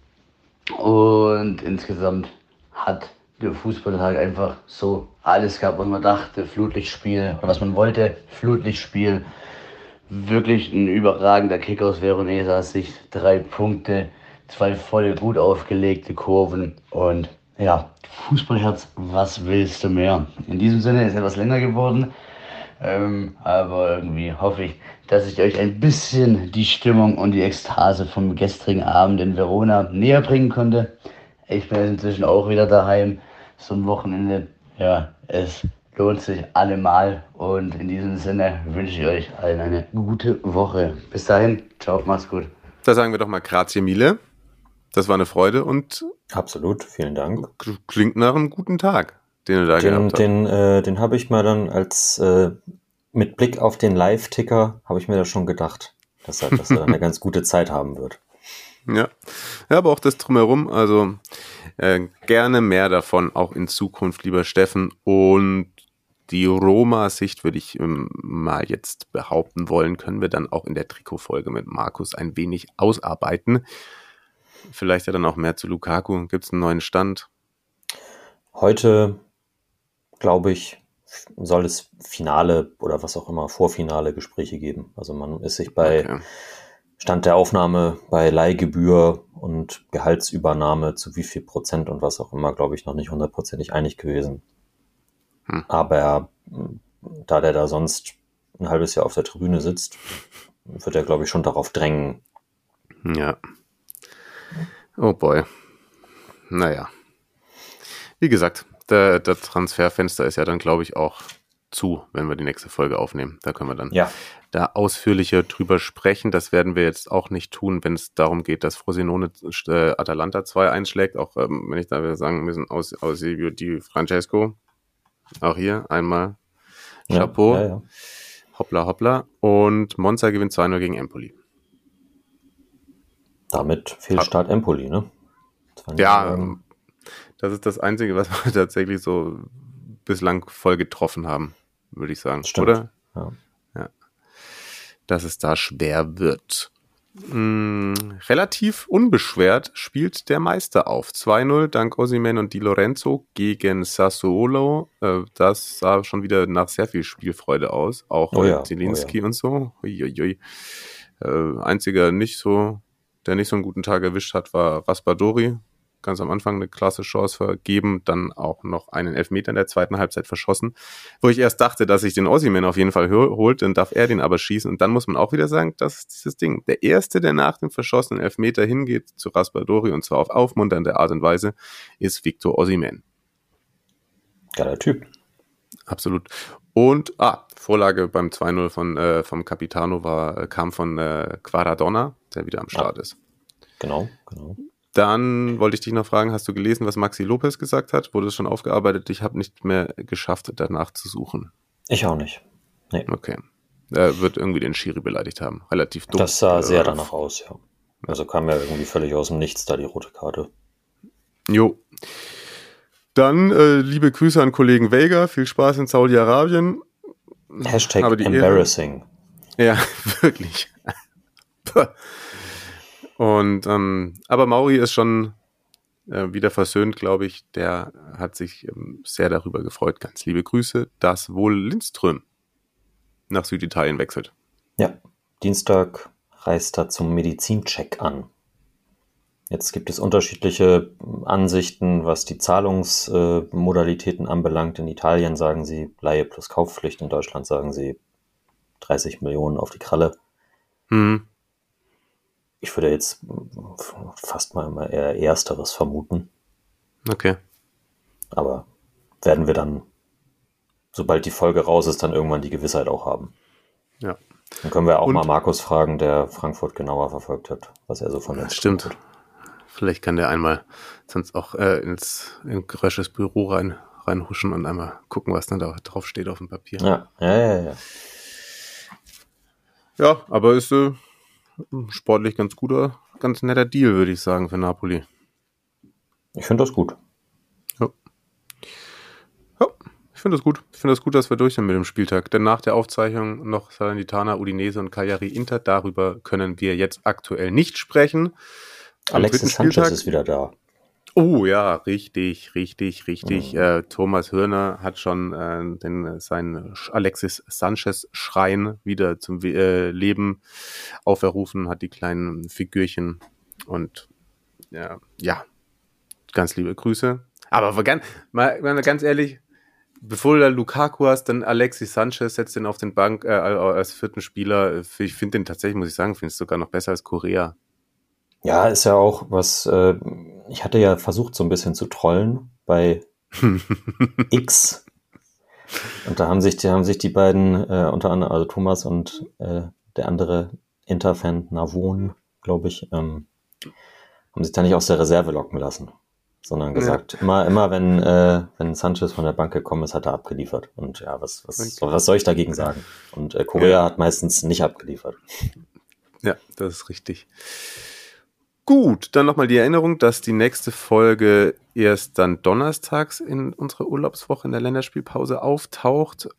Und insgesamt hat der Fußballtag einfach so alles gehabt, was man dachte. Flutlichtspiel oder was man wollte. Flutlichtspiel. Wirklich ein überragender Kick aus Veronesa Sicht. Drei Punkte, zwei volle gut aufgelegte Kurven und ja, Fußballherz, was willst du mehr? In diesem Sinne ist etwas länger geworden, ähm, aber irgendwie hoffe ich, dass ich euch ein bisschen die Stimmung und die Ekstase vom gestrigen Abend in Verona näher bringen konnte. Ich bin inzwischen auch wieder daheim. So ein Wochenende, ja, es lohnt sich allemal. Und in diesem Sinne wünsche ich euch allen eine gute Woche. Bis dahin, ciao, macht's gut. Da sagen wir doch mal Grazie mille. Das war eine Freude und Absolut, vielen Dank. klingt nach einem guten Tag, den du da Den, gehabt hast. den, äh, den habe ich mal dann als äh, mit Blick auf den Live-Ticker habe ich mir da schon gedacht, dass er, dass er eine ganz gute Zeit haben wird. Ja. ja, aber auch das drumherum, also äh, gerne mehr davon, auch in Zukunft, lieber Steffen. Und die Roma-Sicht würde ich ähm, mal jetzt behaupten wollen, können wir dann auch in der Trikotfolge mit Markus ein wenig ausarbeiten. Vielleicht ja dann auch mehr zu Lukaku. Gibt es einen neuen Stand? Heute, glaube ich, soll es Finale oder was auch immer, Vorfinale Gespräche geben. Also man ist sich bei Okay. Stand der Aufnahme bei Leihgebühr und Gehaltsübernahme zu wie viel Prozent und was auch immer, glaube ich, noch nicht hundertprozentig einig gewesen. Hm. Aber mh, da der da sonst ein halbes Jahr auf der Tribüne sitzt, wird er, glaube ich, schon darauf drängen. Ja. Oh boy. Naja. Wie gesagt, der, der Transferfenster ist ja dann, glaube ich, auch zu, wenn wir die nächste Folge aufnehmen. Da können wir dann Ja, da ausführlicher drüber sprechen. Das werden wir jetzt auch nicht tun, wenn es darum geht, dass Frosinone äh, Atalanta 2 einschlägt. Auch ähm, wenn ich da wieder sagen müssen, aus, aus die Francesco. Auch hier einmal Chapeau. Ja, ja. Hoppla, hoppla. Und Monza gewinnt 2-0 gegen Empoli. Damit Fehlstart Empoli, ne? Das Ja, ähm, das ist das Einzige, was wir tatsächlich so bislang voll getroffen haben, würde ich sagen. Stimmt. Oder? Ja. Dass es da schwer wird. Mm, relativ unbeschwert spielt der Meister auf. 2-0 dank Osimen und Di Lorenzo gegen Sassuolo. Äh, das sah schon wieder nach sehr viel Spielfreude aus. Auch Oh äh, ja, Zielinski oh und so. Uiuiui. Äh, einziger nicht so, der nicht so einen guten Tag erwischt hat, war Raspadori. ganz am Anfang eine klasse Chance vergeben, dann auch noch einen Elfmeter in der zweiten Halbzeit verschossen, wo ich erst dachte, dass sich den Ossiman auf jeden Fall holt, dann darf er den aber schießen und dann muss man auch wieder sagen, das ist dieses Ding. Der Erste, der nach dem verschossenen Elfmeter hingeht zu Raspadori und zwar auf aufmunternde Art und Weise, ist Victor Ossiman. Geiler Typ. Absolut. Und, ah, Vorlage beim 2-0 von, äh, vom Capitano war, äh, kam von äh, Quaradonna, der wieder am Start ja. ist. Genau, genau. Dann wollte ich dich noch fragen, hast du gelesen, was Maxi Lopez gesagt hat? Wurde es schon aufgearbeitet? Ich habe nicht mehr geschafft, danach zu suchen. Ich auch nicht. Nee. Okay. Er wird irgendwie den Schiri beleidigt haben. Relativ dumm. Das sah sehr danach aus, ja. Also kam ja irgendwie völlig aus dem Nichts da die rote Karte. Jo. Dann äh, liebe Grüße an Kollegen Vega. Viel Spaß in Saudi-Arabien. Hashtag embarrassing. Ehre. Ja, wirklich. Und ähm, aber Mauri ist schon äh, wieder versöhnt, glaube ich. Der hat sich ähm, sehr darüber gefreut. Ganz liebe Grüße, dass wohl Lindström nach Süditalien wechselt. Ja, Dienstag reist er zum Medizincheck an. Jetzt gibt es unterschiedliche Ansichten, was die Zahlungsmodalitäten anbelangt. In Italien sagen sie Laie plus Kaufpflicht, in Deutschland sagen sie 30 Millionen auf die Kralle. Mhm. Ich würde jetzt fast mal immer eher Ersteres vermuten. Okay. Aber werden wir dann, sobald die Folge raus ist, dann irgendwann die Gewissheit auch haben. Ja. Dann können wir auch Und, mal Markus fragen, der Frankfurt genauer verfolgt hat, was er so von der Stimmt. Hat. Vielleicht kann der einmal sonst auch äh, ins in Rösches Büro rein, reinhuschen und einmal gucken, was dann da drauf steht auf dem Papier. Ja, ja, ja, ja. Ja, aber ist äh, sportlich ganz guter, ganz netter Deal, würde ich sagen, für Napoli. Ich finde das gut. Ja. Ja, ich finde das gut. Ich finde das gut, dass wir durch sind mit dem Spieltag. Denn nach der Aufzeichnung noch Salernitana, Udinese und Cagliari Inter. Darüber können wir jetzt aktuell nicht sprechen. Alexis Sanchez ist wieder da. Oh ja, richtig, richtig, richtig. Mhm. Äh, Thomas Hörner hat schon äh, den, seinen Alexis Sanchez Schrein wieder zum äh, Leben auferrufen, hat die kleinen Figürchen und ja, ja, ganz liebe Grüße. Aber ganz, mal, mal ganz ehrlich, bevor du da Lukaku hast, dann Alexis Sanchez setzt den auf den Bank äh, als vierten Spieler. Ich finde den tatsächlich, muss ich sagen, finde es sogar noch besser als Korea. Ja, ist ja auch was, äh, ich hatte ja versucht, so ein bisschen zu trollen bei X. Und da haben sich, die, haben sich die beiden, äh, unter anderem, also Thomas und äh, der andere Interfan Navon, glaube ich, ähm, haben sich da nicht aus der Reserve locken lassen, sondern gesagt, ja. immer, immer wenn, äh, wenn Sanchez von der Bank gekommen ist, hat er abgeliefert. Und ja, was, was, was soll ich dagegen sagen? Und äh, Korea ja. hat meistens nicht abgeliefert. Ja, das ist richtig. Gut, dann nochmal die Erinnerung, dass die nächste Folge erst dann donnerstags in unserer Urlaubswoche in der Länderspielpause auftaucht.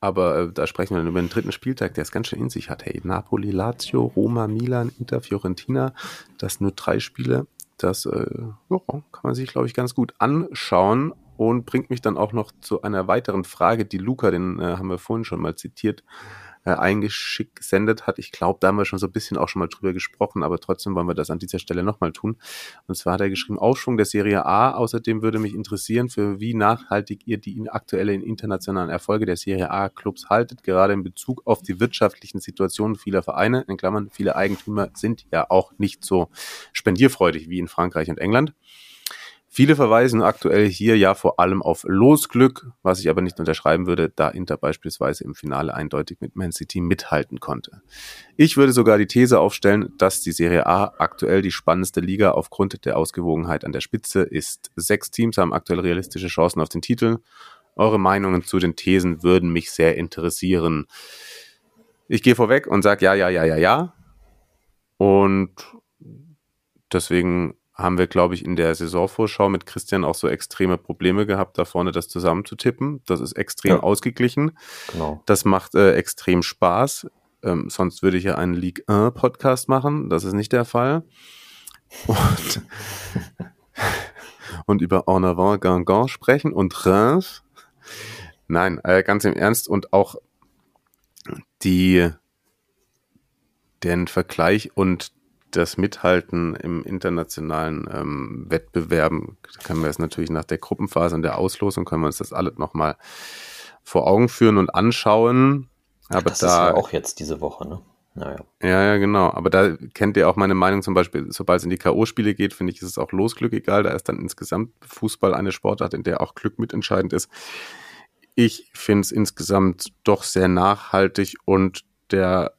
Aber äh, da sprechen wir dann über den dritten Spieltag, der es ganz schön in sich hat. Hey, Napoli, Lazio, Roma, Milan, Inter, Fiorentina. Das nur drei Spiele. Das äh, ja, kann man sich, glaube ich, ganz gut anschauen und bringt mich dann auch noch zu einer weiteren Frage, die Luca, den äh, haben wir vorhin schon mal zitiert, äh, eingeschickt gesendet hat. Ich glaube, da haben wir schon so ein bisschen auch schon mal drüber gesprochen, aber trotzdem wollen wir das an dieser Stelle nochmal tun. Und zwar hat er geschrieben, Aufschwung der Serie A. Außerdem würde mich interessieren, für wie nachhaltig ihr die aktuellen internationalen Erfolge der Serie A Clubs haltet, gerade in Bezug auf die wirtschaftlichen Situationen vieler Vereine. In Klammern, viele Eigentümer sind ja auch nicht so spendierfreudig wie in Frankreich und England. Viele verweisen aktuell hier ja vor allem auf Losglück, was ich aber nicht unterschreiben würde, da Inter beispielsweise im Finale eindeutig mit Man City mithalten konnte. Ich würde sogar die These aufstellen, dass die Serie A aktuell die spannendste Liga aufgrund der Ausgewogenheit an der Spitze ist. Sechs Teams haben aktuell realistische Chancen auf den Titel. Eure Meinungen zu den Thesen würden mich sehr interessieren. Ich gehe vorweg und sage ja, ja, ja, ja, ja. Und deswegen haben wir, glaube ich, in der Saisonvorschau mit Christian auch so extreme Probleme gehabt, da vorne das zusammenzutippen. Das ist extrem ja. ausgeglichen. Genau. Das macht äh, extrem Spaß. Ähm, sonst würde ich ja einen League 1 Podcast machen. Das ist nicht der Fall. Und, und über En avant Gangan sprechen und Reims. Nein, äh, ganz im Ernst und auch die den Vergleich und das Mithalten im internationalen ähm, Wettbewerben, können wir jetzt natürlich nach der Gruppenphase und der Auslosung, können wir uns das alles nochmal vor Augen führen und anschauen. Aber das da, ist ja auch jetzt diese Woche, ne? Naja. Ja, ja, genau. Aber da kennt ihr auch meine Meinung zum Beispiel, sobald es in die K.O.-Spiele geht, finde ich, ist es auch Losglück egal. Da ist dann insgesamt Fußball eine Sportart, in der auch Glück mitentscheidend ist. Ich finde es insgesamt doch sehr nachhaltig und der,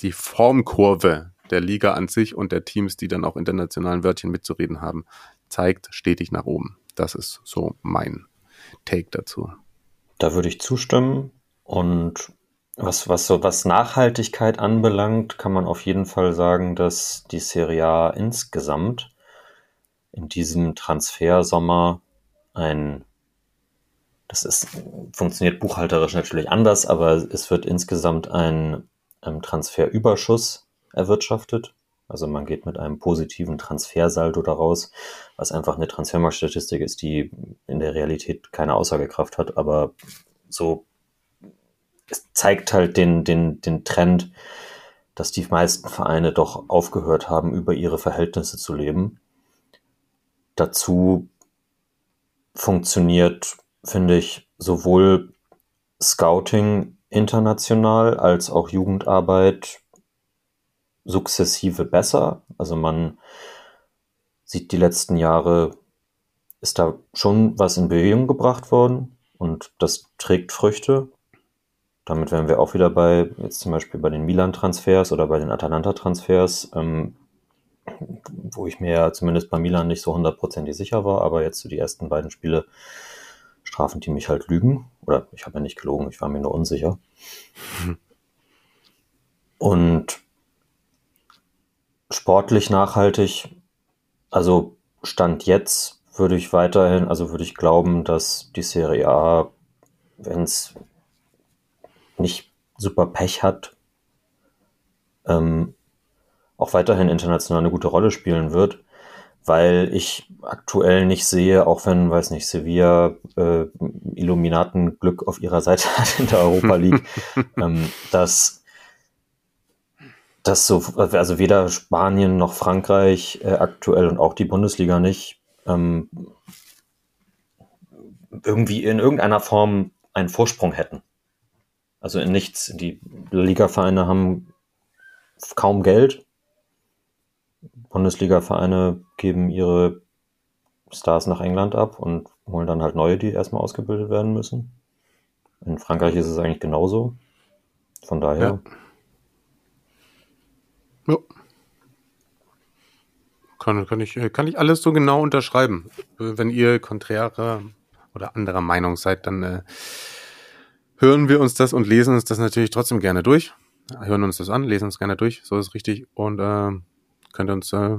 die Formkurve der Liga an sich und der Teams, die dann auch internationalen Wörtchen mitzureden haben, zeigt stetig nach oben. Das ist so mein Take dazu. Da würde ich zustimmen und was, was so was Nachhaltigkeit anbelangt, kann man auf jeden Fall sagen, dass die Serie A insgesamt in diesem Transfersommer ein, das ist, funktioniert buchhalterisch natürlich anders, aber es wird insgesamt ein, ein Transferüberschuss erwirtschaftet. Also man geht mit einem positiven Transfersaldo daraus, was einfach eine Transfermarktstatistik ist, die in der Realität keine Aussagekraft hat, aber so es zeigt halt den, den, den Trend, dass die meisten Vereine doch aufgehört haben, über ihre Verhältnisse zu leben. Dazu funktioniert, finde ich, sowohl Scouting international als auch Jugendarbeit sukzessive besser. Also man sieht die letzten Jahre, ist da schon was in Bewegung gebracht worden und das trägt Früchte. Damit wären wir auch wieder bei, jetzt zum Beispiel bei den Milan-Transfers oder bei den Atalanta-Transfers, ähm, wo ich mir ja zumindest bei Milan nicht so hundertprozentig sicher war, aber jetzt so die ersten beiden Spiele strafen die mich halt Lügen. Oder ich habe ja nicht gelogen, ich war mir nur unsicher. Mhm. Und sportlich nachhaltig, also Stand jetzt würde ich weiterhin, also würde ich glauben, dass die Serie A, wenn es nicht super Pech hat, ähm, auch weiterhin international eine gute Rolle spielen wird, weil ich aktuell nicht sehe, auch wenn, weiß nicht, Sevilla äh, Illuminaten-Glück auf ihrer Seite hat in der Europa League, ähm, dass dass so, also weder Spanien noch Frankreich äh, aktuell und auch die Bundesliga nicht ähm, irgendwie in irgendeiner Form einen Vorsprung hätten. Also in nichts. Die Ligavereine haben kaum Geld. Bundesliga-Vereine geben ihre Stars nach England ab und holen dann halt neue, die erstmal ausgebildet werden müssen. In Frankreich ist es eigentlich genauso. Von daher. Ja. Ja. Kann, kann, ich, kann ich alles so genau unterschreiben. Wenn ihr konträrer oder anderer Meinung seid, dann äh, hören wir uns das und lesen uns das natürlich trotzdem gerne durch. Hören uns das an, lesen uns gerne durch, so ist richtig. Und äh, könnt uns äh,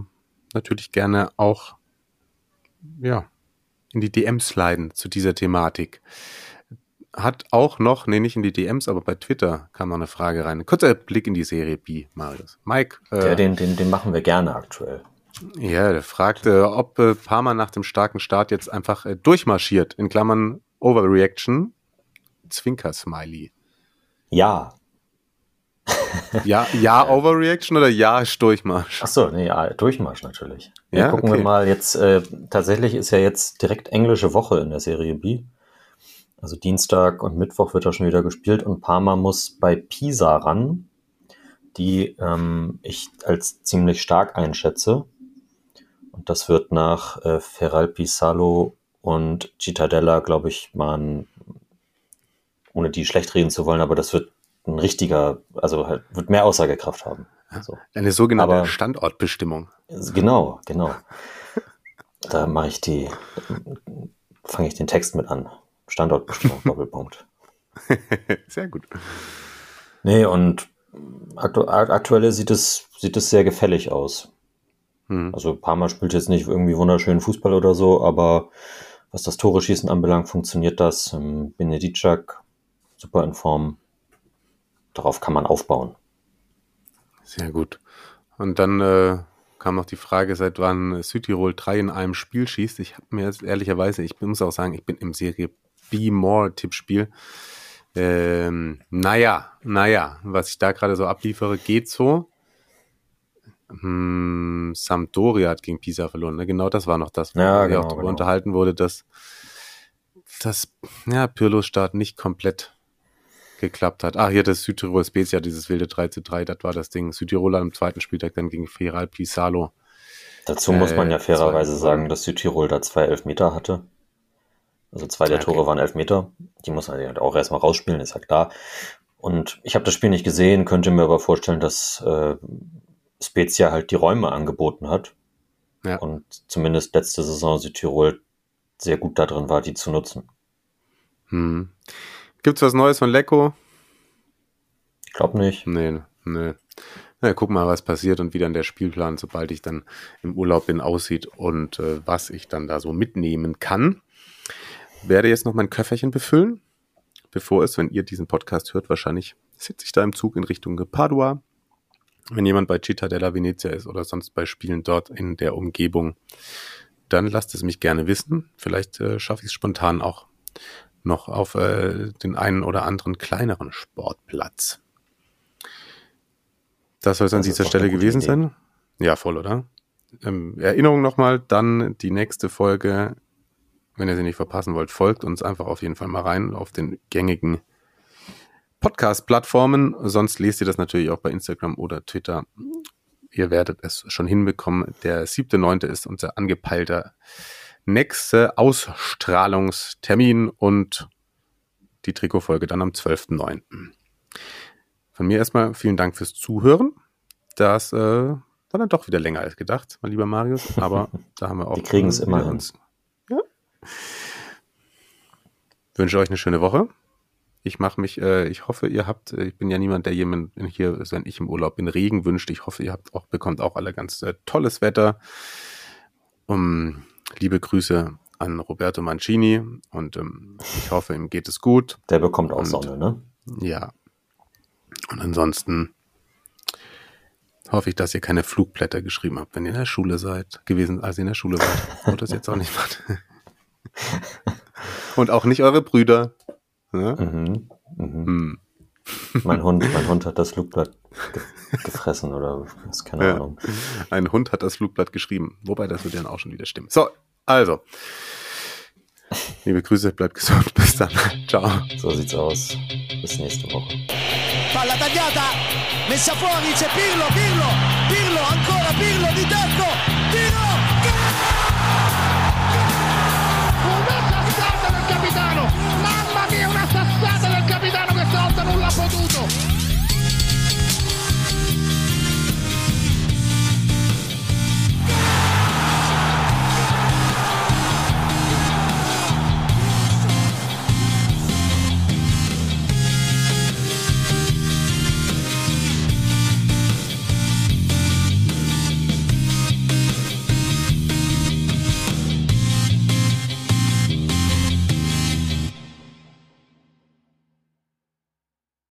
natürlich gerne auch ja, in die DMs sliden zu dieser Thematik. Hat auch noch, nee, nicht in die DMs, aber bei Twitter kam noch eine Frage rein. Kurzer Blick in die Serie B, Marius. Mike. Äh, ja, den, den, den machen wir gerne aktuell. Ja, der fragte, ob äh, Parma nach dem starken Start jetzt einfach äh, durchmarschiert, in Klammern Overreaction, Zwinker-Smiley. Ja. ja, ja, Overreaction oder ja, Durchmarsch? Achso, nee, ja, Durchmarsch natürlich. Ja, ja gucken okay. wir mal jetzt, äh, tatsächlich ist ja jetzt direkt englische Woche in der Serie B. Also Dienstag und Mittwoch wird da schon wieder gespielt und Parma muss bei Pisa ran, die ähm, ich als ziemlich stark einschätze. Und das wird nach äh, Ferral Pisalo und Cittadella, glaube ich, mal ein ohne die schlecht reden zu wollen, aber das wird ein richtiger, also halt, wird mehr Aussagekraft haben. So. Eine sogenannte aber, Standortbestimmung. Genau, genau. da mache ich die, fange ich den Text mit an. Standortbestimmung, Doppelpunkt. Sehr gut. Nee, und aktu aktuell sieht es, sieht es sehr gefällig aus. Hm. Also Parma spielt jetzt nicht irgendwie wunderschönen Fußball oder so, aber was das Tore schießen anbelangt, funktioniert das. Ähm, Benedicak super in Form. Darauf kann man aufbauen. Sehr gut. Und dann äh, kam noch die Frage, seit wann Südtirol 3 in einem Spiel schießt. Ich habe mir jetzt ehrlicherweise, ich muss auch sagen, ich bin im Serie B More Tippspiel. Ähm, naja, naja, was ich da gerade so abliefere, geht so. hm, Sampdoria hat gegen Pisa verloren. Ne? Genau das war noch das, wo Ja, genau, auch darüber genau. unterhalten wurde, dass, dass ja, Pirlos Start nicht komplett geklappt hat. Ah, hier das Südtirol Spezia, dieses wilde 3 zu 3, das war das Ding. Südtiroler am zweiten Spieltag dann gegen Feral Pisalo. Dazu muss man ja Äh, fairerweise zwei- sagen, dass Südtirol da zwei Elfmeter hatte. Also zwei der Okay. Tore waren Elfmeter. Die muss man halt auch erstmal rausspielen, ist ja klar. Und ich habe das Spiel nicht gesehen, könnte mir aber vorstellen, dass äh, Spezia halt die Räume angeboten hat. Ja. Und zumindest letzte Saison Südtirol sehr gut da drin war, die zu nutzen. Hm. Gibt's was Neues von Lecco? Ich glaube nicht. Nee, nee. Na, guck mal, was passiert und wie dann der Spielplan, sobald ich dann im Urlaub bin, aussieht und äh, was ich dann da so mitnehmen kann. Werde jetzt noch mein Köfferchen befüllen, bevor es, wenn ihr diesen Podcast hört, wahrscheinlich sitze ich da im Zug in Richtung Padua. Wenn jemand bei Città della Venezia ist oder sonst bei Spielen dort in der Umgebung, dann lasst es mich gerne wissen. Vielleicht äh, schaffe ich es spontan auch noch auf äh, den einen oder anderen kleineren Sportplatz. Das soll es an dieser Stelle gewesen Idee. sein. Ja, voll, oder? Ähm, Erinnerung nochmal, dann die nächste Folge, wenn ihr sie nicht verpassen wollt, folgt uns einfach auf jeden Fall mal rein auf den gängigen Podcast-Plattformen. Sonst lest ihr das natürlich auch bei Instagram oder Twitter. Ihr werdet es schon hinbekommen. Der siebte, neunte ist unser angepeilter nächste Ausstrahlungstermin und die Trikotfolge dann am 12.9. Von mir erstmal vielen Dank fürs Zuhören. Das äh, war dann doch wieder länger als gedacht, mein lieber Marius. Aber da haben wir auch. Die kriegen's äh, immer hin. Ja. Wünsche euch eine schöne Woche. Ich mache mich, äh, ich hoffe, ihr habt, äh, ich bin ja niemand, der jemand hier, wenn ich im Urlaub bin, Regen wünscht. Ich hoffe, ihr habt auch, bekommt auch alle ganz äh, tolles Wetter. Um, liebe Grüße an Roberto Mancini und ähm, ich hoffe, ihm geht es gut. Der bekommt auch Und- Sonne, ne? Ja. Und ansonsten hoffe ich, dass ihr keine Flugblätter geschrieben habt, wenn ihr in der Schule seid, gewesen, als ihr in der Schule wart. Und das jetzt auch nicht macht. Und auch nicht eure Brüder. Ne? Mhm. Mhm. Hm. Mein Hund, mein Hund hat das Flugblatt ge gefressen oder ist keine Ja. Ahnung. Ein Hund hat das Flugblatt geschrieben. Wobei, das wird dann auch schon wieder stimmen. So, also. Liebe Grüße, bleibt gesund. Bis dann. Ciao. So sieht's aus. Bis nächste Woche. Palla tagliata, messa fuori, c'è Pirlo, Pirlo, Pirlo, ancora Pirlo di tacco,